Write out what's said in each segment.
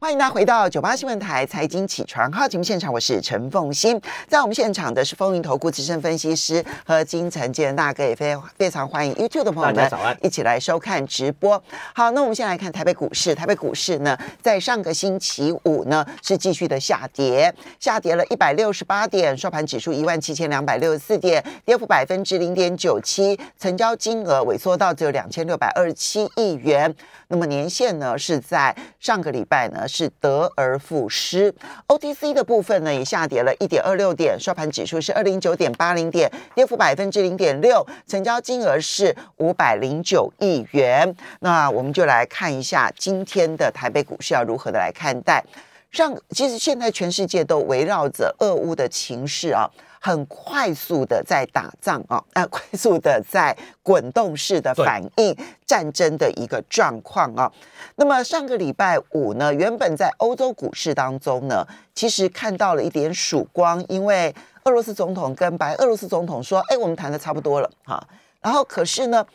欢迎大家回到九八新闻台财经起床号节目现场，我是陈凤欣。在我们现场的是风云投顾资深分析师和金城建大哥，也非非常欢迎 YouTube 的朋友们一起来收看直播。好，那我们先来看台北股市。台北股市呢，在上个星期五呢是继续的下跌，下跌了一百六十八点，收盘指数一万七千两百六十四点，跌幅百分之零点九七，成交金额萎缩到只有两千六百二十七亿元。那么年限呢是在上个礼拜呢。是得而复失，OTC 的部分呢也下跌了一点二六点，收盘指数是二零九点八零点，跌幅百分之零点六，成交金额是五百零九亿元。那我们就来看一下今天的台北股市要如何的来看待。上其实现在全世界都围绕着俄乌的情势啊。很快速的在打仗啊，啊，快速的在滚动式的反应战争的一个状况啊。那么上个礼拜五呢，原本在欧洲股市当中呢，其实看到了一点曙光，因为俄罗斯总统跟白俄罗斯总统说：“哎，我们谈的差不多了。”哈，然后可是呢。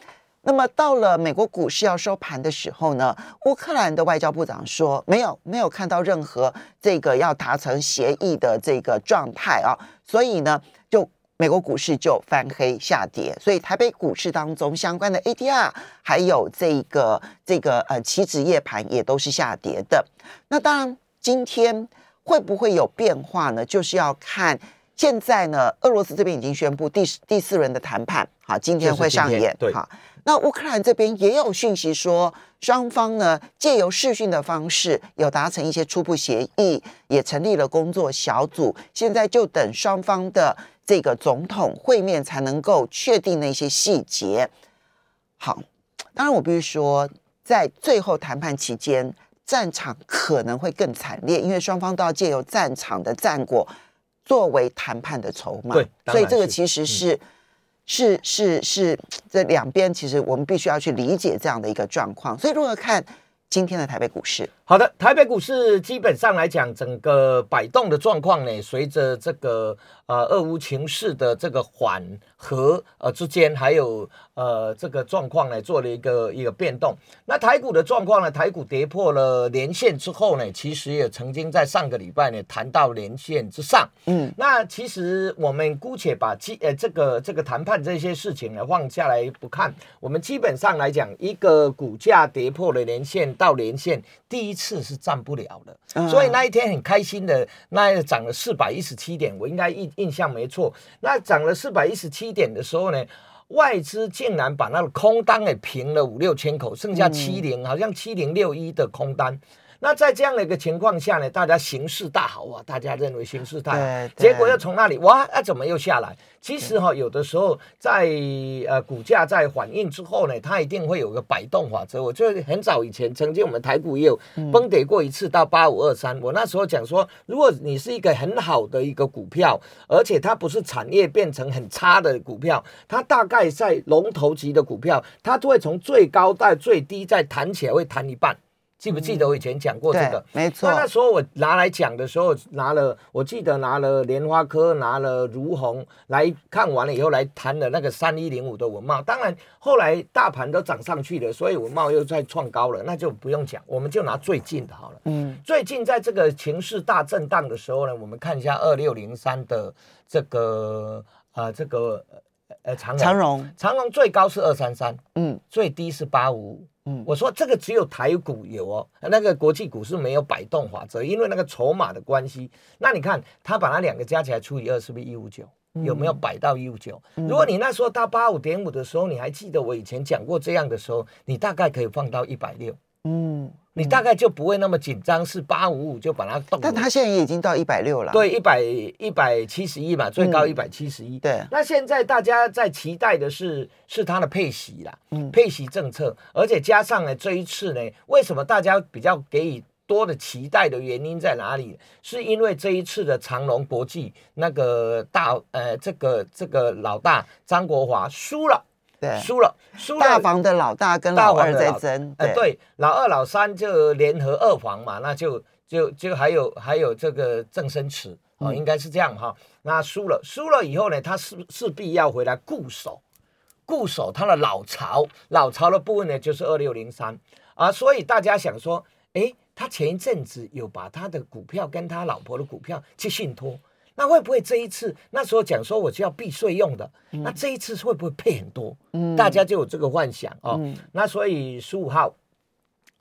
那么到了美国股市要收盘的时候呢，乌克兰的外交部长说没有没有看到任何这个要达成协议的这个状态啊，所以呢，就美国股市就翻黑下跌，所以台北股市当中相关的 ADR 还有这个这个呃期指夜盘也都是下跌的。那当然今天会不会有变化呢？就是要看现在呢，俄罗斯这边已经宣布第第四轮的谈判，好，今天会上演，好。那乌克兰这边也有讯息说，双方呢借由视讯的方式有达成一些初步协议，也成立了工作小组。现在就等双方的这个总统会面才能够确定那些细节。好，当然我必须说，在最后谈判期间，战场可能会更惨烈，因为双方都要借由战场的战果作为谈判的筹码。对，所以这个其实是。是是是，这两边其实我们必须要去理解这样的一个状况，所以如何看今天的台北股市？好的，台北股市基本上来讲，整个摆动的状况呢，随着这个呃俄乌情势的这个缓和呃之间，还有呃这个状况呢，做了一个一个变动。那台股的状况呢，台股跌破了连线之后呢，其实也曾经在上个礼拜呢谈到连线之上。嗯，那其实我们姑且把基呃这个这个谈判这些事情呢放下来不看，我们基本上来讲，一个股价跌破了连线到连线第一。一次是站不了的，所以那一天很开心的，那涨了四百一十七点，我应该印印象没错。那涨了四百一十七点的时候呢，外资竟然把那个空单给平了五六千口，剩下七零，好像七零六一的空单。那在这样的一个情况下呢，大家形势大好啊，大家认为形势大好，结果又从那里哇，那怎么又下来？其实哈，有的时候在呃股价在反应之后呢，它一定会有个摆动法则。我觉得很早以前，曾经我们台股也有崩跌过一次到八五二三。我那时候讲说，如果你是一个很好的一个股票，而且它不是产业变成很差的股票，它大概在龙头级的股票，它就会从最高到最低再弹起来，会弹一半。记不记得我以前讲过这个？没错。那那时候我拿来讲的时候，拿了，我记得拿了莲花科，拿了如虹来看完了以后，来谈了那个三一零五的文茂。当然后来大盘都涨上去了，所以文茂又再创高了，那就不用讲，我们就拿最近的好了。嗯。最近在这个情势大震荡的时候呢，我们看一下二六零三的这个啊，这个呃长长荣，长荣最高是二三三，嗯，最低是八五五。嗯，我说这个只有台股有哦，那个国际股市没有摆动法则，因为那个筹码的关系。那你看，他把那两个加起来除以二，是不是一五九？有没有摆到一五九？如果你那时候到八五点五的时候，你还记得我以前讲过这样的时候，你大概可以放到一百六。嗯。你大概就不会那么紧张，是八五五就把它动。但它现在也已经到一百六了。对，一百一百七十一嘛，最高一百七十一。对。那现在大家在期待的是是它的配息啦，嗯，配息政策，而且加上呢这一次呢，为什么大家比较给予多的期待的原因在哪里？是因为这一次的长隆国际那个大呃这个这个老大张国华输了。输了，输了。大房的老大跟老二在争，哎，对，老二、老三就联合二房嘛，那就就就还有还有这个郑生池啊，应该是这样哈。那输了，输了以后呢，他势势必要回来固守，固守他的老巢，老巢的部分呢就是二六零三啊，所以大家想说，哎，他前一阵子有把他的股票跟他老婆的股票去信托，那会不会这一次那时候讲说我就要避税用的，那这一次会不会配很多？嗯，大家就有这个幻想哦。那所以十五号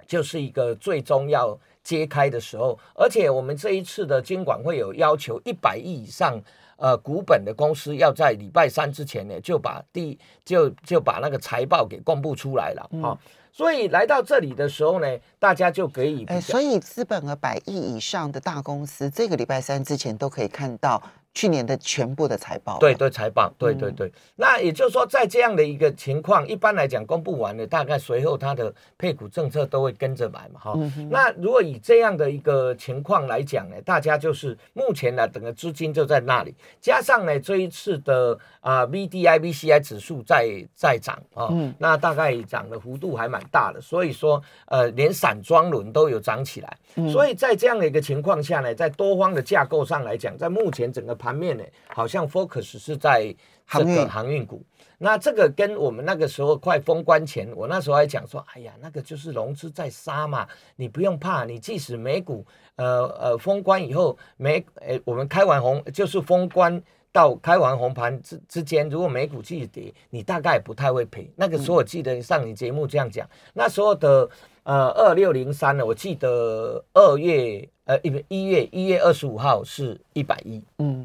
就是一个最终要揭开的时候，而且我们这一次的监管会有要求一百亿以上呃股本的公司要在礼拜三之前呢就把第就就把那个财报给公布出来了啊。所以来到这里的时候呢，大家就可以，哎，所以资本和百亿以上的大公司，这个礼拜三之前都可以看到。去年的全部的财报，对对财报，对对对。那也就是说，在这样的一个情况，一般来讲公布完了，大概随后它的配股政策都会跟着来嘛，哈。那如果以这样的一个情况来讲呢，大家就是目前呢，整个资金就在那里，加上呢这一次的啊 V D I V C I 指数在在涨啊，那大概涨的幅度还蛮大的，所以说呃连散装轮都有涨起来，所以在这样的一个情况下呢，在多方的架构上来讲，在目前整个盘面呢，好像 focus 是在这个航运股。那这个跟我们那个时候快封关前，我那时候还讲说，哎呀，那个就是融资在杀嘛，你不用怕，你即使美股呃呃封关以后，美呃我们开完红就是封关到开完红盘之之间，如果美股继续跌，你大概不太会赔。那个时候我记得上你节目这样讲，那时候的呃二六零三呢，我记得二月。呃，一一月一月二十五号是一百一，嗯，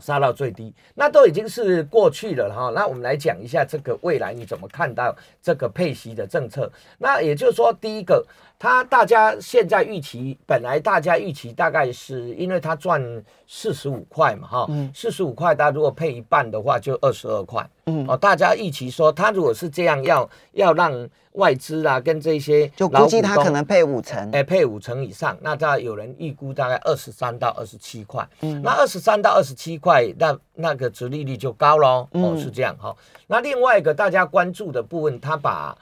杀到最低，那都已经是过去了哈。那我们来讲一下这个未来你怎么看到这个配息的政策？那也就是说，第一个，它大家现在预期，本来大家预期大概是因为他赚四十五块嘛，哈，四十五块，它如果配一半的话，就二十二块，嗯，哦，大家预期说，他如果是这样，要要让。外资啊，跟这些就估计他可能配五成，哎，配五成以上，那大概有人预估大概二十三到二十七块，嗯，那二十三到二十七块，那那个殖利率就高喽，哦，是这样哈。那另外一个大家关注的部分，他把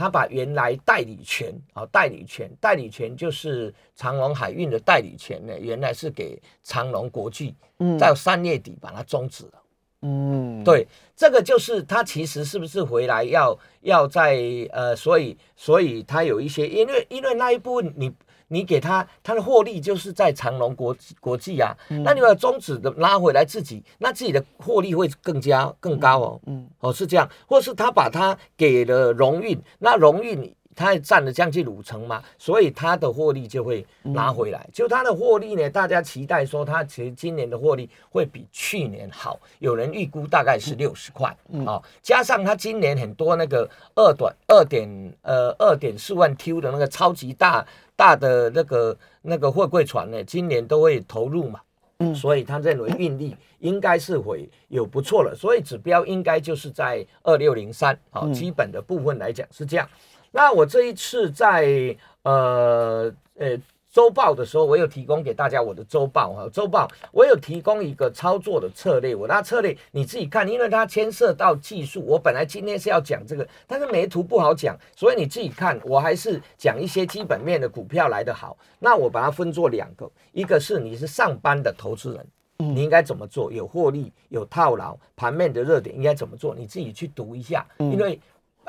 他把原来代理权啊，代理权，代理权就是长隆海运的代理权呢，原来是给长隆国际，嗯，在三月底把它终止了。嗯，对，这个就是他其实是不是回来要要在呃，所以所以他有一些，因为因为那一部分你你给他他的获利就是在长隆国国际啊，那你把中止的拉回来自己，那自己的获利会更加更高哦，嗯，哦是这样，或是他把他给了荣运，那荣运。它占了将近五成嘛，所以它的获利就会拿回来。就它的获利呢，大家期待说它其实今年的获利会比去年好，有人预估大概是六十块啊。加上它今年很多那个二短二点呃二点四万 Q 的那个超级大大的那个那个货柜船呢，今年都会投入嘛，嗯，所以他认为运力应该是会有不错了，所以指标应该就是在二六零三好，基本的部分来讲是这样。那我这一次在呃呃周报的时候，我有提供给大家我的周报哈，周报我有提供一个操作的策略，我那策略你自己看，因为它牵涉到技术，我本来今天是要讲这个，但是没图不好讲，所以你自己看，我还是讲一些基本面的股票来的好。那我把它分作两个，一个是你是上班的投资人，你应该怎么做？有获利，有套牢，盘面的热点应该怎么做？你自己去读一下，因为。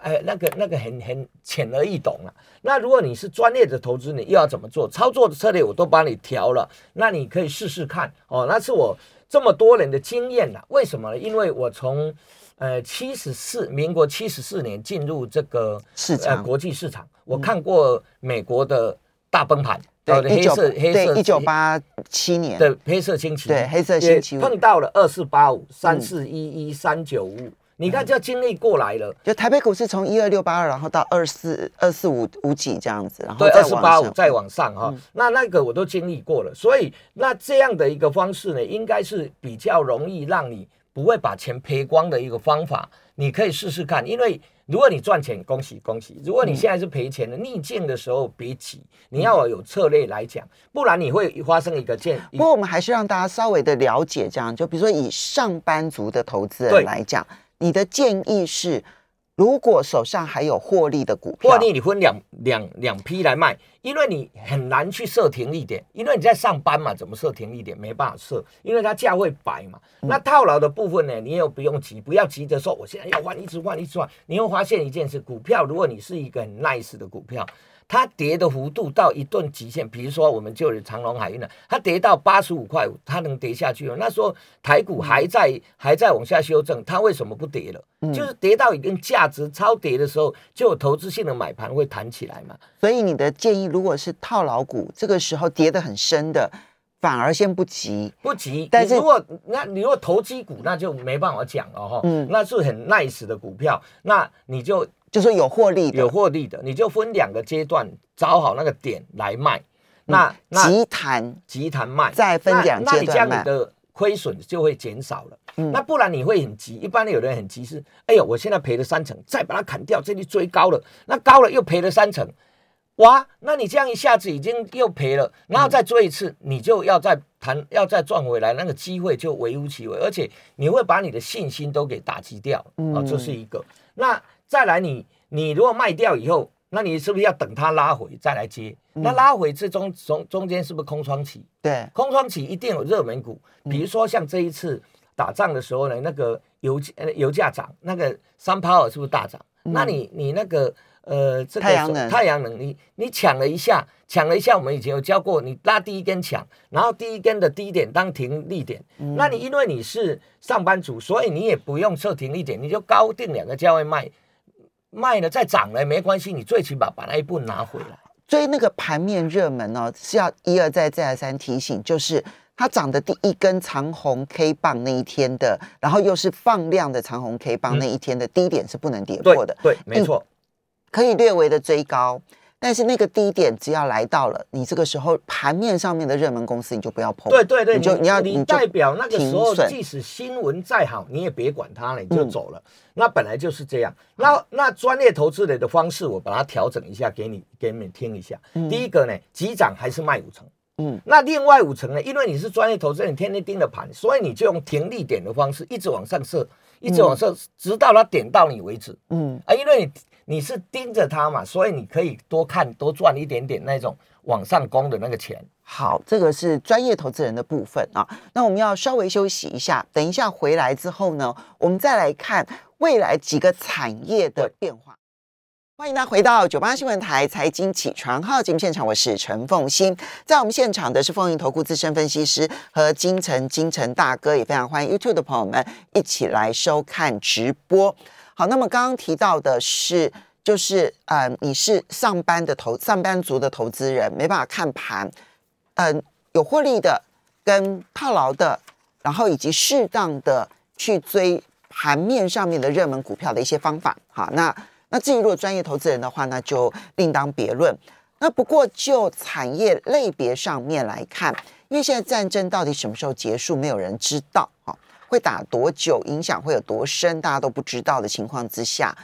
哎，那个那个很很浅而易懂了。那如果你是专业的投资，你又要怎么做？操作的策略我都帮你调了，那你可以试试看哦。那是我这么多年的经验了。为什么呢？因为我从呃七十四，民国七十四年进入这个市场国际市场，我看过美国的大崩盘，对黑色黑色一九八七年的黑色星期对黑色星期碰到了二四八五三四一一三九五。你看，就要经历过来了。就台北股市从一二六八二，然后到二四二四五五几这样子，然后对二四八五再往上哈。那那个我都经历过了，所以那这样的一个方式呢，应该是比较容易让你不会把钱赔光的一个方法。你可以试试看，因为如果你赚钱，恭喜恭喜；如果你现在是赔钱的，逆境的时候别急，你要有策略来讲，不然你会发生一个件。不过我们还是让大家稍微的了解，这样就比如说以上班族的投资人来讲。你的建议是，如果手上还有获利的股票，获利你分两两两批来卖，因为你很难去设停利点，因为你在上班嘛，怎么设停利点没办法设，因为它价会摆嘛。那套牢的部分呢，你又不用急，不要急着说我现在要换，一直换，一直换。你会发现一件事，股票如果你是一个很 nice 的股票，它跌的幅度到一段极限，比如说我们就有长隆海运了，它跌到八十五块五，它能跌下去吗？那时候台股还在还在往下修正，它为什么不跌了？就是跌到一定价值超跌的时候，就有投资性的买盘会弹起来嘛。所以你的建议，如果是套牢股，这个时候跌得很深的，反而先不急，不急。但是如果那你如果投机股，那就没办法讲了哈。嗯，那是很 nice 的股票，那你就。就是有获利的，有获利的，你就分两个阶段找好那个点来卖。那那急弹急弹卖，再分两阶段卖，你的亏损就会减少了。嗯那不然你会很急。一般的有人很急是，哎呦，我现在赔了三成，再把它砍掉，这里追高了，那高了又赔了三成，哇，那你这样一下子已经又赔了，然后再追一次，你就要再谈，要再赚回来，那个机会就微乎其微，而且你会把你的信心都给打击掉。啊，这是一个。那再来，你你如果卖掉以后，那你是不是要等它拉回再来接？那拉回这中中中间是不是空窗期？对，空窗期一定有热门股，比如说像这一次打仗的时候呢，那个油油价涨，那个三抛尔是不是大涨？那你你那个呃这个太阳能太阳能，你你抢了一下，抢了一下，我们以前有教过，你拉第一根抢，然后第一根的低点当停利点，那你因为你是上班族，所以你也不用设停利点，你就高定两个价位卖。卖了再涨了没关系，你最起码把那一步拿回来。所以那个盘面热门呢，是要一而再再而三提醒，就是它涨的第一根长红 K 棒那一天的，然后又是放量的长红 K 棒那一天的低点是不能跌破的。对，没错，可以略微的追高。但是那个低点只要来到了，你这个时候盘面上面的热门公司你就不要碰。对对对，你就你要你代表那个时候，即使新闻再好，你也别管它了，你就走了。那本来就是这样。那那专业投资人的方式，我把它调整一下，给你给你们听一下。第一个呢，急涨还是卖五成。嗯。那另外五成呢，因为你是专业投资人，你天天盯着盘，所以你就用停利点的方式，一直往上射，一直往上，直到它点到你为止。嗯。啊，因为你。你是盯着它嘛，所以你可以多看多赚一点点那种往上攻的那个钱。好，这个是专业投资人的部分啊。那我们要稍微休息一下，等一下回来之后呢，我们再来看未来几个产业的变化。欢迎大家回到九八新闻台财经起床号节目现场，我是陈凤欣，在我们现场的是风云投顾资深分析师和金城金城大哥，也非常欢迎 YouTube 的朋友们一起来收看直播。好，那么刚刚提到的是，就是呃，你是上班的投上班族的投资人，没办法看盘，嗯，有获利的跟套牢的，然后以及适当的去追盘面上面的热门股票的一些方法。好，那那至于如果专业投资人的话，那就另当别论。那不过就产业类别上面来看，因为现在战争到底什么时候结束，没有人知道。好。会打多久？影响会有多深？大家都不知道的情况之下，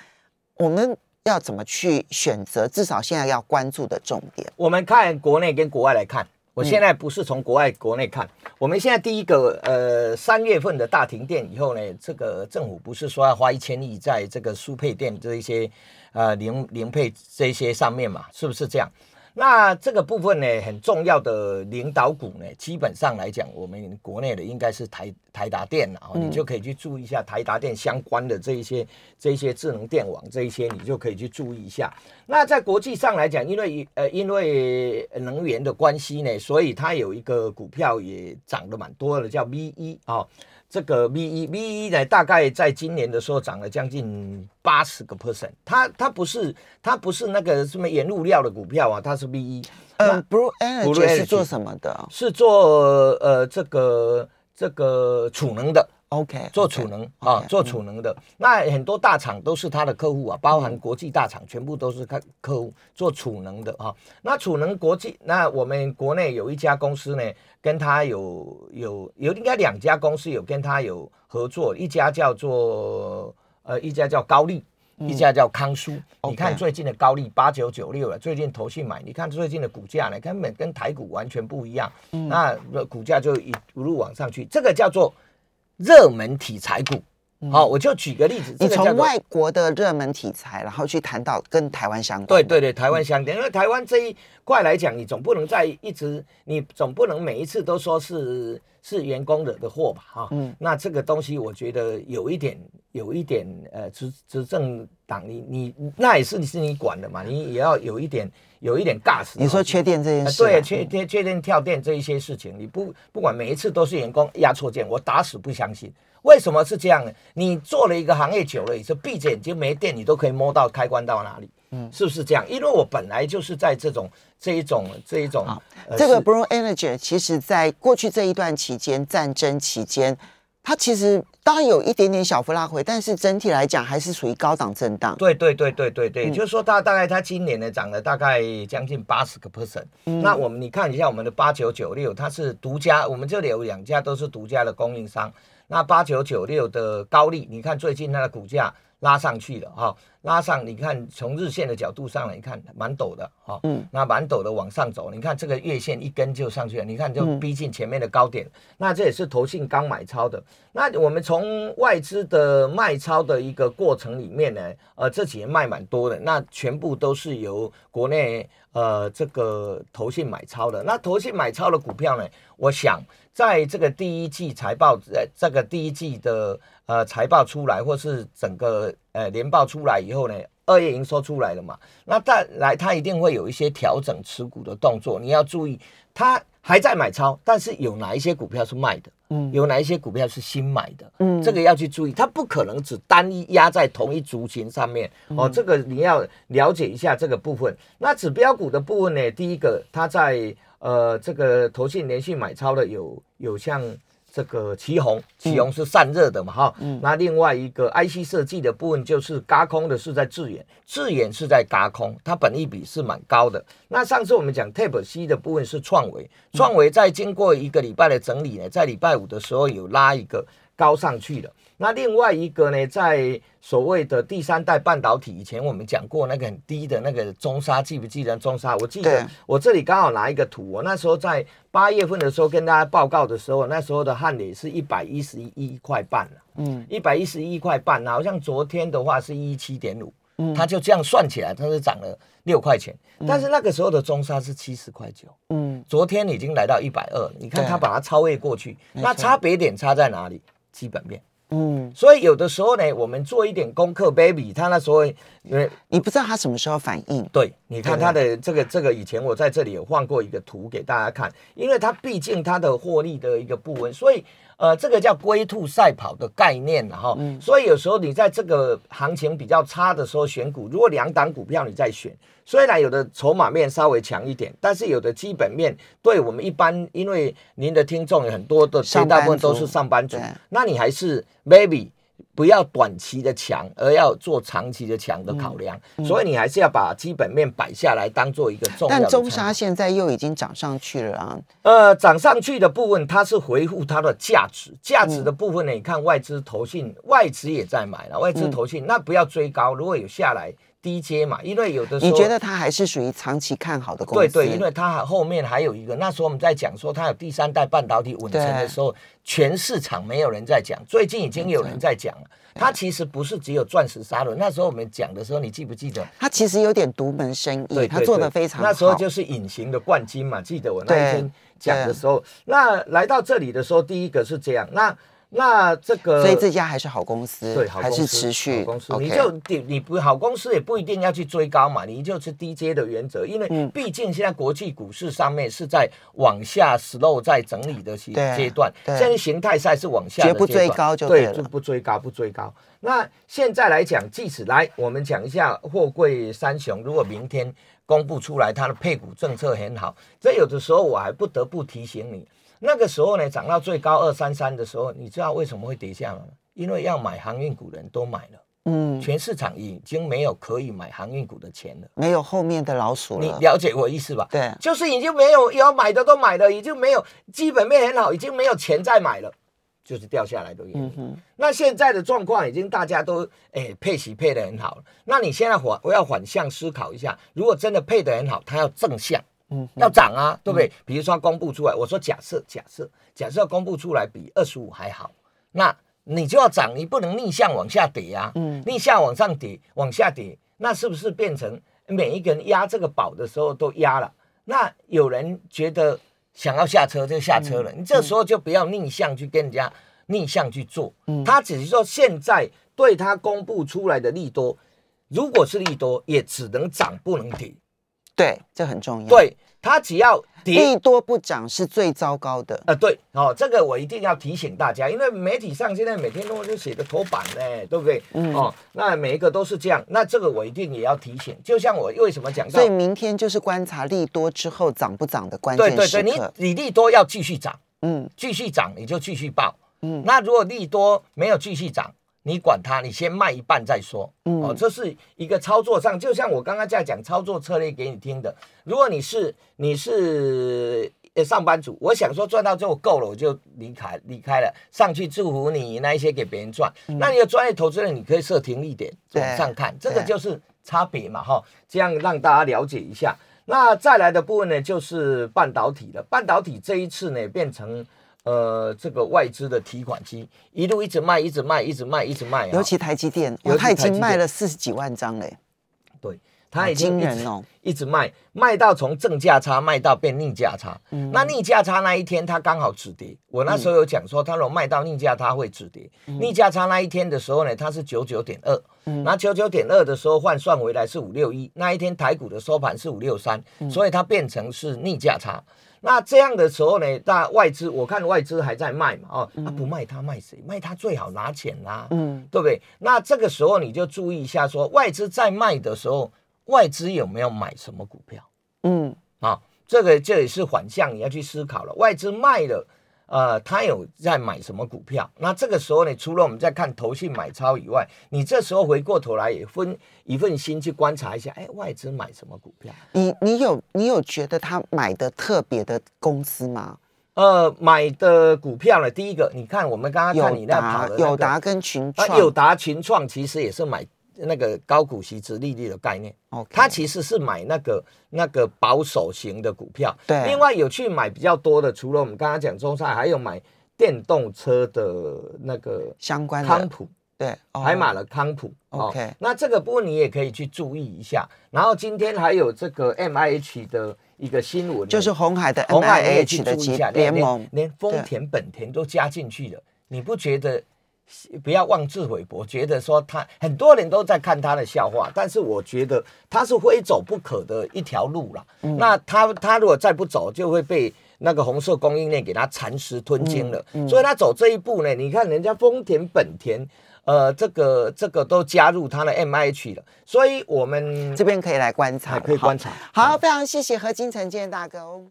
我们要怎么去选择？至少现在要关注的重点，我们看国内跟国外来看。我现在不是从国外国内看，我们现在第一个呃三月份的大停电以后呢，这个政府不是说要花一千亿在这个输配电这一些呃零零配这些上面嘛？是不是这样？那这个部分呢，很重要的领导股呢，基本上来讲，我们国内的应该是台台达电了，你就可以去注意一下台达电相关的这一些这一些智能电网这一些，你就可以去注意一下。那在国际上来讲，因为呃因为能源的关系呢，所以它有一个股票也涨得蛮多的，叫 V 一啊。这个 V 一 V 一呢，大概在今年的时候涨了将近八十个 percent。它它不是它不是那个什么原物料的股票啊，它是 V 一。呃，Blue Energy 是做什么的？是做呃这个这个储能的。OK，做储能啊，做储能的。那很多大厂都是他的客户啊，包含国际大厂，全部都是客客户做储能的啊。那储能国际，那我们国内有一家公司呢。跟他有有有应该两家公司有跟他有合作，一家叫做呃一家叫高丽，一家叫康舒。你看最近的高丽八九九六了，最近投信买，你看最近的股价呢，根本跟台股完全不一样。那股价就一路往上去，这个叫做热门题材股。好，我就举个例子，你从外国的热门题材，然后去谈到跟台湾相关。对对对，台湾相关，因为台湾这一块来讲，你总不能再一直，你总不能每一次都说是是员工惹的祸吧？哈，嗯，那这个东西我觉得有一点有一点呃执执政党，你你那也是你是你管的嘛，你也要有一点有一点尬死。你说缺电这件事，对，缺缺缺电跳电这一些事情，你不不管每一次都是员工压错件，我打死不相信。为什么是这样呢？你做了一个行业久了，以后闭着眼睛没电，你都可以摸到开关到哪里，嗯，是不是这样？因为我本来就是在这种这一种这一种，这个 Blue Energy 其实在过去这一段期间，战争期间。它其实当然有一点点小幅拉回，但是整体来讲还是属于高档震荡。对对对对对对，就是说它大概它今年呢涨了大概将近八十个 percent。那我们你看一下我们的八九九六，它是独家，我们这里有两家都是独家的供应商。那八九九六的高利，你看最近它的股价。拉上去了哈，拉上你看从日线的角度上来看，蛮陡的哈，嗯，那蛮陡的往上走，你看这个月线一根就上去了，你看就逼近前面的高点，那这也是投信刚买超的。那我们从外资的卖超的一个过程里面呢，呃，这几年卖蛮多的，那全部都是由国内呃这个投信买超的。那投信买超的股票呢，我想在这个第一季财报，呃，这个第一季的。呃，财报出来，或是整个呃年报出来以后呢，二月营收出来了嘛，那再来它一定会有一些调整持股的动作，你要注意，它还在买超，但是有哪一些股票是卖的，嗯，有哪一些股票是新买的，嗯，这个要去注意，它不可能只单一压在同一族群上面，哦，这个你要了解一下这个部分。那指标股的部分呢，第一个它在呃这个投信连续买超的有有像。这个旗红，旗红是散热的嘛，哈，那另外一个 IC 设计的部分就是嘎空的，是在智远，智远是在嘎空，它本益比是蛮高的。那上次我们讲 Tape C 的部分是创维，创维在经过一个礼拜的整理呢，在礼拜五的时候有拉一个高上去了。那另外一个呢，在所谓的第三代半导体，以前我们讲过那个很低的那个中沙，记不记得中沙？我记得我这里刚好拿一个图，我那时候在八月份的时候跟大家报告的时候，那时候的汉磊是一百一十一块半了，嗯，一百一十一块半，好像昨天的话是一七点五，嗯，它就这样算起来，它是涨了六块钱，但是那个时候的中沙是七十块九，嗯，昨天已经来到一百二，你看它把它超越过去，那差别点差在哪里？基本面。嗯，所以有的时候呢，我们做一点功课，baby，他那时候，为你不知道他什么时候反应。对，你看他的这个这个，以前我在这里有放过一个图给大家看，因为他毕竟他的获利的一个部分，所以。呃，这个叫龟兔赛跑的概念哈，所以有时候你在这个行情比较差的时候选股，如果两档股票你再选，虽然有的筹码面稍微强一点，但是有的基本面对我们一般，因为您的听众有很多的，绝大部分都是上班族，那你还是 maybe。不要短期的强，而要做长期的强的考量，所以你还是要把基本面摆下来，当做一个重要。但中沙现在又已经涨上去了啊！呃，涨上去的部分，它是回复它的价值，价值的部分呢？你看外资投信，外资也在买了，外资投信那不要追高，如果有下来。低阶嘛，因为有的时候你觉得它还是属于长期看好的公司。对对，因为它后面还有一个，那时候我们在讲说它有第三代半导体稳成的时候，全市场没有人在讲，最近已经有人在讲了。它其实不是只有钻石沙轮，那时候我们讲的时候，你记不记得？它其实有点独门生意，它做的非常好。那时候就是隐形的冠军嘛，记得我那一天讲的时候。那来到这里的时候，第一个是这样，那。那这个，所以这家还是好公司，对，还是持续公司。你就你你不好公司也不一定要去追高嘛，你就是低阶的原则，因为毕竟现在国际股市上面是在往下 slow 在整理的阶阶段，现在形态赛是往下，绝不追高就对就不追高不追高。那现在来讲，即使来我们讲一下货柜三雄，如果明天公布出来它的配股政策很好，这有的时候我还不得不提醒你。那个时候呢，涨到最高二三三的时候，你知道为什么会跌下吗？因为要买航运股的人都买了，嗯，全市场已经没有可以买航运股的钱了，没有后面的老鼠了。你了解我意思吧？对，就是已经没有要买的都买了，已经没有基本面很好，已经没有钱再买了，就是掉下来的原因。那现在的状况已经大家都哎配息配的很好了，那你现在反我要反向思考一下，如果真的配的很好，它要正向。嗯，要涨啊，对不对？比如说公布出来，我说假设假设假设公布出来比二十五还好，那你就要涨，你不能逆向往下跌啊。嗯，逆向往上跌，往下跌，那是不是变成每一个人压这个宝的时候都压了？那有人觉得想要下车就下车了，你这时候就不要逆向去跟人家逆向去做。嗯，他只是说现在对他公布出来的利多，如果是利多，也只能涨不能跌。对，这很重要。对，它只要利多不涨是最糟糕的。呃，对，哦，这个我一定要提醒大家，因为媒体上现在每天都是写的头版呢，对不对？嗯。哦，那每一个都是这样，那这个我一定也要提醒。就像我为什么讲，所以明天就是观察利多之后涨不涨的关键对对对，你你利多要继续涨，嗯，继续涨你就继续报，嗯。那如果利多没有继续涨。你管它，你先卖一半再说。哦，这是一个操作上，就像我刚刚在讲操作策略给你听的。如果你是你是上班族，我想说赚到最后够了，我就离开离开了，上去祝福你那一些给别人赚。那你的专业投资人，你可以设停一点往上看，这个就是差别嘛，哈。这样让大家了解一下。那再来的部分呢，就是半导体了。半导体这一次呢，变成。呃，这个外资的提款机一路一直卖，一直卖，一直卖，一直卖。尤其台积电，它已经卖了四十几万张嘞。对，它已经惊人哦，一直卖，卖到从正价差卖到变逆价差。嗯，那逆价差那一天它刚好止跌。我那时候有讲说，它如果卖到逆价它会止跌。逆价差那一天的时候呢，它是九九点二。嗯，那九九点二的时候换算回来是五六一。那一天台股的收盘是五六三，所以它变成是逆价差。那这样的时候呢，大外资我看外资还在卖嘛，哦，他不卖他卖谁？卖他最好拿钱啦，嗯，对不对？那这个时候你就注意一下，说外资在卖的时候，外资有没有买什么股票？嗯，啊，这个这也是反向你要去思考了，外资卖了。呃，他有在买什么股票？那这个时候呢，除了我们在看投信买超以外，你这时候回过头来也分一份心去观察一下，哎，外资买什么股票？你你有你有觉得他买的特别的公司吗？呃，买的股票呢，第一个，你看我们刚刚看你那跑的友达跟群创，友达群创其实也是买。那个高股息、值利率的概念，哦，他其实是买那个那个保守型的股票。对，另外有去买比较多的，除了我们刚刚讲中赛，还有买电动车的那个相关的。康普，对，还买了康普。OK，那这个部分你也可以去注意一下。然后今天还有这个 M I H 的一个新闻，就是红海的 M I H 的联盟，连丰田、本田都加进去了，你不觉得？不要妄自菲薄，觉得说他很多人都在看他的笑话，但是我觉得他是非走不可的一条路了。那他他如果再不走，就会被那个红色供应链给他蚕食吞金了。所以他走这一步呢，你看人家丰田、本田，呃，这个这个都加入他的 M I H 了，所以我们这边可以来观察，可以观察。好，非常谢谢何金城建大哥哦。